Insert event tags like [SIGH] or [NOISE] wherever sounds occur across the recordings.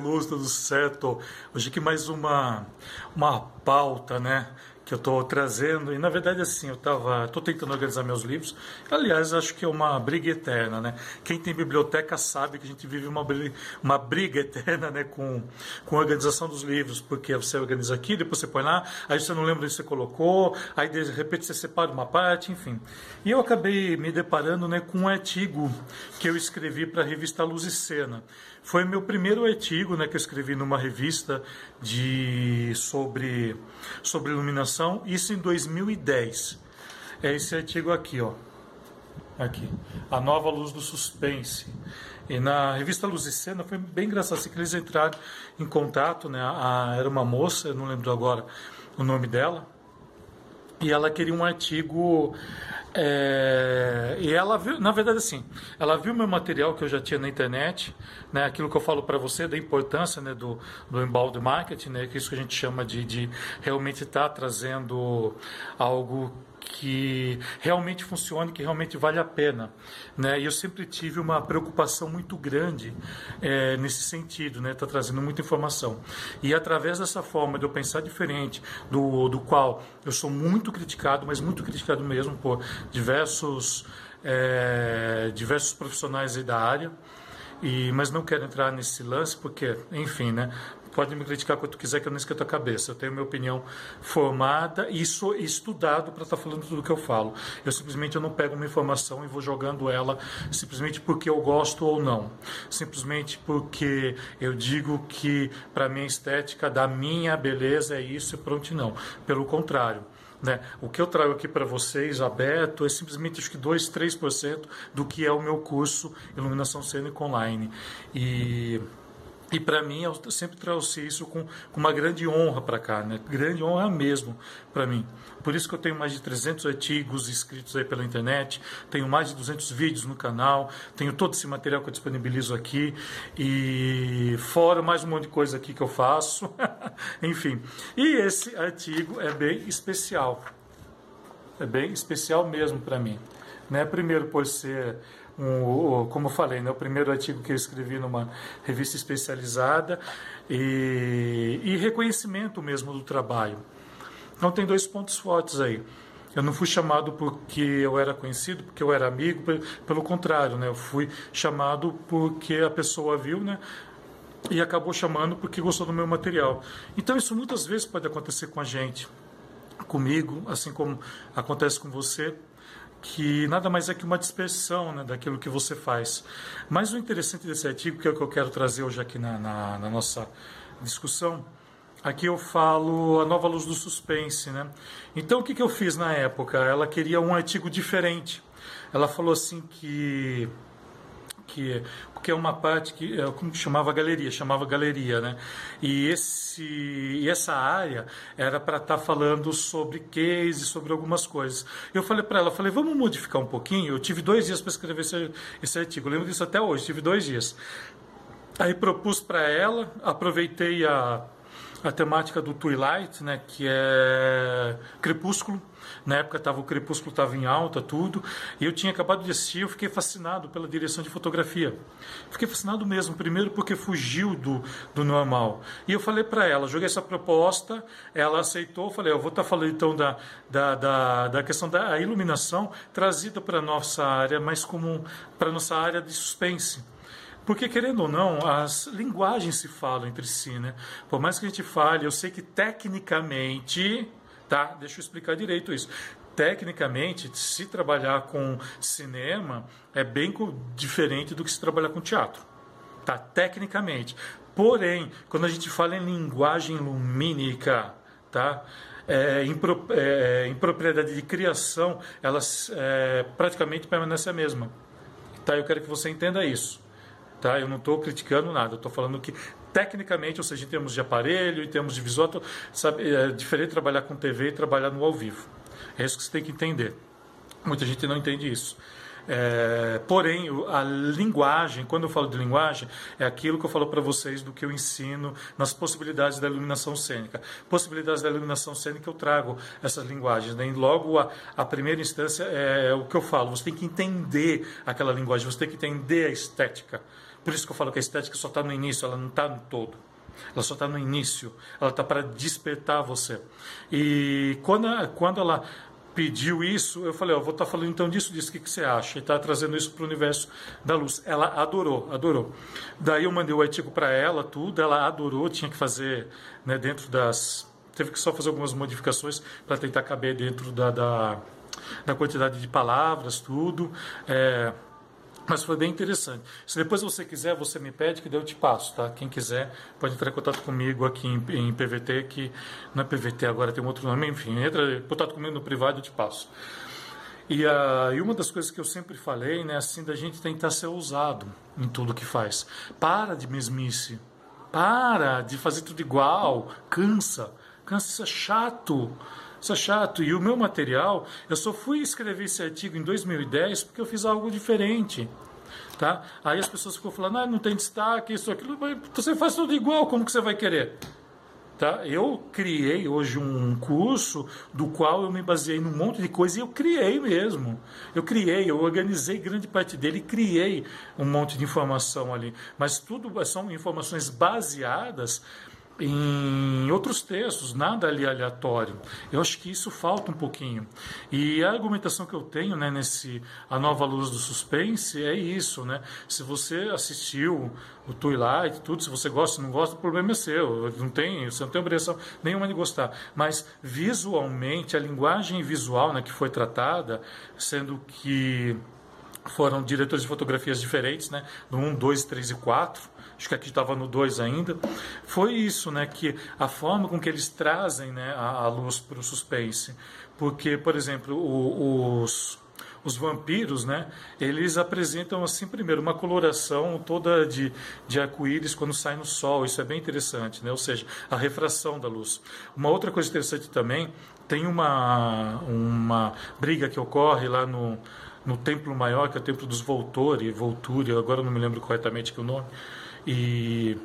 Luz, tudo certo? Hoje aqui mais uma, uma pauta, né? Que eu estou trazendo, e na verdade assim, eu estava, estou tentando organizar meus livros, aliás, acho que é uma briga eterna, né? Quem tem biblioteca sabe que a gente vive uma briga, uma briga [LAUGHS] eterna, né? Com, com a organização dos livros, porque você organiza aqui, depois você põe lá, aí você não lembra onde você colocou, aí de repente você separa uma parte, enfim. E eu acabei me deparando né, com um artigo que eu escrevi para a revista Luz e Cena. Foi meu primeiro artigo né, que eu escrevi numa revista de, sobre, sobre iluminação, isso em 2010. É esse artigo aqui, ó. Aqui. A Nova Luz do Suspense. E na revista Luz e Cena foi bem engraçado assim, que eles entraram em contato, né? A, era uma moça, eu não lembro agora o nome dela, e ela queria um artigo é, e ela viu, na verdade, assim, ela viu meu material que eu já tinha na internet, né, aquilo que eu falo para você da importância né, do, do embalde marketing, né, que é isso que a gente chama de, de realmente estar tá trazendo algo que realmente funcione, que realmente vale a pena. Né? E eu sempre tive uma preocupação muito grande é, nesse sentido, né? Está trazendo muita informação. E através dessa forma de eu pensar diferente, do, do qual eu sou muito criticado, mas muito criticado mesmo por diversos, é, diversos profissionais da área, e, mas não quero entrar nesse lance porque, enfim, né? Pode me criticar quanto quiser que eu não esquento a cabeça. Eu tenho minha opinião formada e sou estudado para estar tá falando tudo o que eu falo. Eu simplesmente eu não pego uma informação e vou jogando ela simplesmente porque eu gosto ou não. Simplesmente porque eu digo que para minha estética, da minha beleza é isso e pronto não. Pelo contrário. Né? O que eu trago aqui para vocês aberto é simplesmente acho que 2, 3% do que é o meu curso Iluminação Cênica Online. E e para mim, eu sempre trouxe isso com, com uma grande honra para cá, né? grande honra mesmo para mim. Por isso que eu tenho mais de 300 artigos escritos aí pela internet, tenho mais de 200 vídeos no canal, tenho todo esse material que eu disponibilizo aqui, e fora mais um monte de coisa aqui que eu faço, [LAUGHS] enfim. E esse artigo é bem especial, é bem especial mesmo para mim. Né? Primeiro por ser um, como eu falei, né, o primeiro artigo que eu escrevi numa revista especializada e, e reconhecimento mesmo do trabalho. Então tem dois pontos fortes aí. Eu não fui chamado porque eu era conhecido, porque eu era amigo, pelo contrário, né? Eu fui chamado porque a pessoa viu, né? E acabou chamando porque gostou do meu material. Então isso muitas vezes pode acontecer com a gente, comigo, assim como acontece com você que nada mais é que uma dispersão né, daquilo que você faz. Mas o interessante desse artigo, que é o que eu quero trazer hoje aqui na, na, na nossa discussão, aqui eu falo a nova luz do suspense. Né? Então, o que, que eu fiz na época? Ela queria um artigo diferente. Ela falou assim que que porque é uma parte que é, como que chamava galeria, chamava galeria, né? E esse essa área era para estar tá falando sobre case, sobre algumas coisas. Eu falei para ela, falei, vamos modificar um pouquinho. Eu tive dois dias para escrever esse, esse artigo. Eu lembro disso até hoje. Tive dois dias. Aí propus para ela, aproveitei a a temática do Twilight, né, que é crepúsculo. Na época tava, o crepúsculo estava em alta, tudo. E eu tinha acabado de assistir, eu fiquei fascinado pela direção de fotografia. Fiquei fascinado mesmo, primeiro porque fugiu do, do normal. E eu falei para ela, joguei essa proposta, ela aceitou, falei, eu vou estar tá falando então da, da, da, da questão da iluminação trazida para nossa área, mas como para nossa área de suspense. Porque, querendo ou não, as linguagens se falam entre si, né? Por mais que a gente fale, eu sei que tecnicamente, tá? Deixa eu explicar direito isso. Tecnicamente, se trabalhar com cinema é bem diferente do que se trabalhar com teatro, tá? Tecnicamente. Porém, quando a gente fala em linguagem lumínica, tá? É, em, é, de criação, elas é, praticamente permanecem a mesma. Tá? Eu quero que você entenda isso. Tá? Eu não estou criticando nada, estou falando que tecnicamente, ou seja, em termos de aparelho, em termos de visual, sabe, é diferente trabalhar com TV e trabalhar no ao vivo. É isso que você tem que entender. Muita gente não entende isso. É, porém, a linguagem, quando eu falo de linguagem, é aquilo que eu falo para vocês do que eu ensino nas possibilidades da iluminação cênica. Possibilidades da iluminação cênica eu trago essas linguagens. Né? Logo, a, a primeira instância é, é o que eu falo. Você tem que entender aquela linguagem, você tem que entender a estética Por isso que eu falo que a estética só está no início, ela não está no todo. Ela só está no início, ela está para despertar você. E quando, quando ela pediu isso, eu falei, ó, vou estar tá falando então disso, disso, o que, que você acha? E está trazendo isso para o universo da luz. Ela adorou, adorou. Daí eu mandei o artigo para ela, tudo, ela adorou, tinha que fazer né, dentro das... Teve que só fazer algumas modificações para tentar caber dentro da, da, da, quantidade de palavras, tudo. É, mas foi bem interessante. Se depois você quiser, você me pede que eu te passo, tá? Quem quiser pode entrar em contato comigo aqui em, em PVT, que não é PVT agora, tem um outro nome, enfim, entra em contato comigo no privado eu te passo. E, uh, e uma das coisas que eu sempre falei, né, assim, da gente tentar ser ousado em tudo que faz. Para de mesmice. Para de fazer tudo igual. Cansa. Cansa, isso é chato. Isso é chato. E o meu material, eu só fui escrever esse artigo em 2010 porque eu fiz algo diferente. Tá? Aí as pessoas ficam falando, ah, não tem destaque, isso, aquilo. Você faz tudo igual, como que você vai querer? Tá? Eu criei hoje um curso do qual eu me baseei num monte de coisa e eu criei mesmo. Eu criei, eu organizei grande parte dele e criei um monte de informação ali. Mas tudo são informações baseadas em outros textos, nada ali aleatório. Eu acho que isso falta um pouquinho. E a argumentação que eu tenho né, nesse A Nova Luz do Suspense é isso. Né? Se você assistiu o Twilight, tudo, se você gosta ou não gosta, o problema é seu. Não tem, você não tem obrigação nenhuma de gostar. Mas visualmente, a linguagem visual né, que foi tratada, sendo que foram diretores de fotografias diferentes, né? no 1, 2, 3 e 4, acho que aqui estava no 2 ainda, foi isso, né, que a forma com que eles trazem né, a, a luz para o suspense. Porque, por exemplo, o, os, os vampiros, né, eles apresentam, assim, primeiro, uma coloração toda de, de arco-íris quando sai no sol, isso é bem interessante, né, ou seja, a refração da luz. Uma outra coisa interessante também, tem uma, uma briga que ocorre lá no, no templo maior, que é o templo dos Volturi, Volturi, agora não me lembro corretamente que o nome, e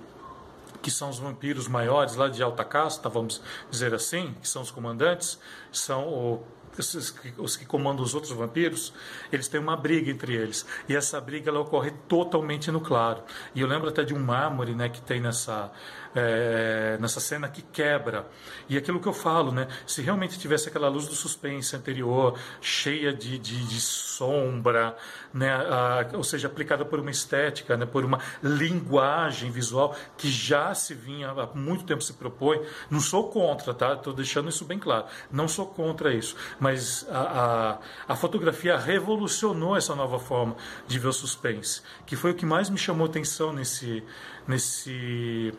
que são os vampiros maiores lá de alta casta, vamos dizer assim, que são os comandantes, são o, os, os que comandam os outros vampiros, eles têm uma briga entre eles. E essa briga ela ocorre totalmente no claro. E eu lembro até de um mármore né, que tem nessa, é, nessa cena que quebra. E aquilo que eu falo, né? Se realmente tivesse aquela luz do suspense anterior, cheia de, de, de sombra, né? A, ou seja, aplicada por uma estética, né? por uma linguagem visual que já se vinha há muito tempo se propõe. Não sou contra, tá? Estou deixando isso bem claro. Não sou contra isso. Mas a, a, a fotografia revolucionou essa nova forma de ver o suspense, que foi o que mais me chamou atenção nesse, nesse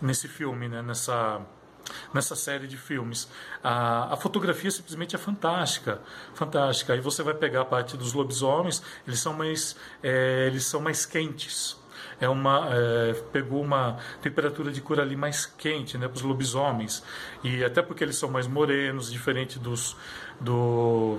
nesse filme, né? nessa, nessa série de filmes. A, a fotografia simplesmente é fantástica, fantástica. Aí você vai pegar a parte dos lobisomens, eles são mais, é, eles são mais quentes. É uma é, pegou uma temperatura de cor ali mais quente, né, para os lobisomens e até porque eles são mais morenos, diferente dos do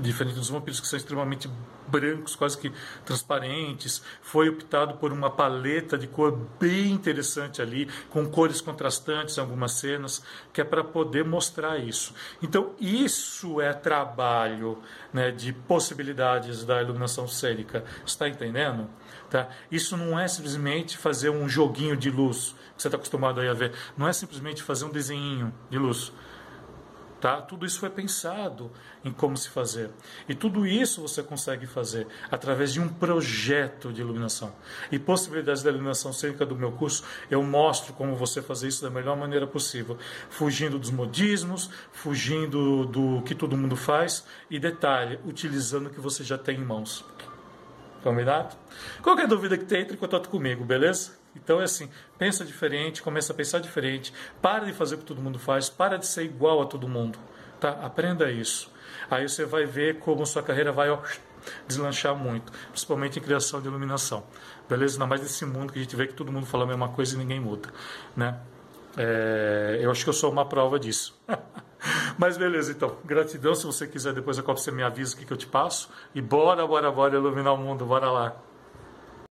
diferente dos vampiros que são extremamente brancos, quase que transparentes. Foi optado por uma paleta de cor bem interessante ali, com cores contrastantes em algumas cenas, que é para poder mostrar isso. Então, isso é trabalho né, de possibilidades da iluminação cênica. Está entendendo? Tá? Isso não é simplesmente fazer um joguinho de luz, que você está acostumado a ver. Não é simplesmente fazer um desenho de luz. Tá? Tudo isso foi pensado em como se fazer. E tudo isso você consegue fazer através de um projeto de iluminação. E possibilidades da iluminação cênica do meu curso, eu mostro como você fazer isso da melhor maneira possível, fugindo dos modismos, fugindo do que todo mundo faz e detalhe, utilizando o que você já tem em mãos. Combinado? Qualquer dúvida que tenha, entre em contato comigo, beleza? Então é assim, pensa diferente, começa a pensar diferente, para de fazer o que todo mundo faz, para de ser igual a todo mundo, tá? Aprenda isso. Aí você vai ver como sua carreira vai ó, deslanchar muito, principalmente em criação de iluminação. Beleza? Ainda mais nesse mundo que a gente vê que todo mundo fala a mesma coisa e ninguém muda, né? É, eu acho que eu sou uma prova disso. [LAUGHS] Mas beleza, então. Gratidão. Se você quiser, depois a Copa você me avisa o que, que eu te passo. E bora, bora, bora iluminar o mundo. Bora lá.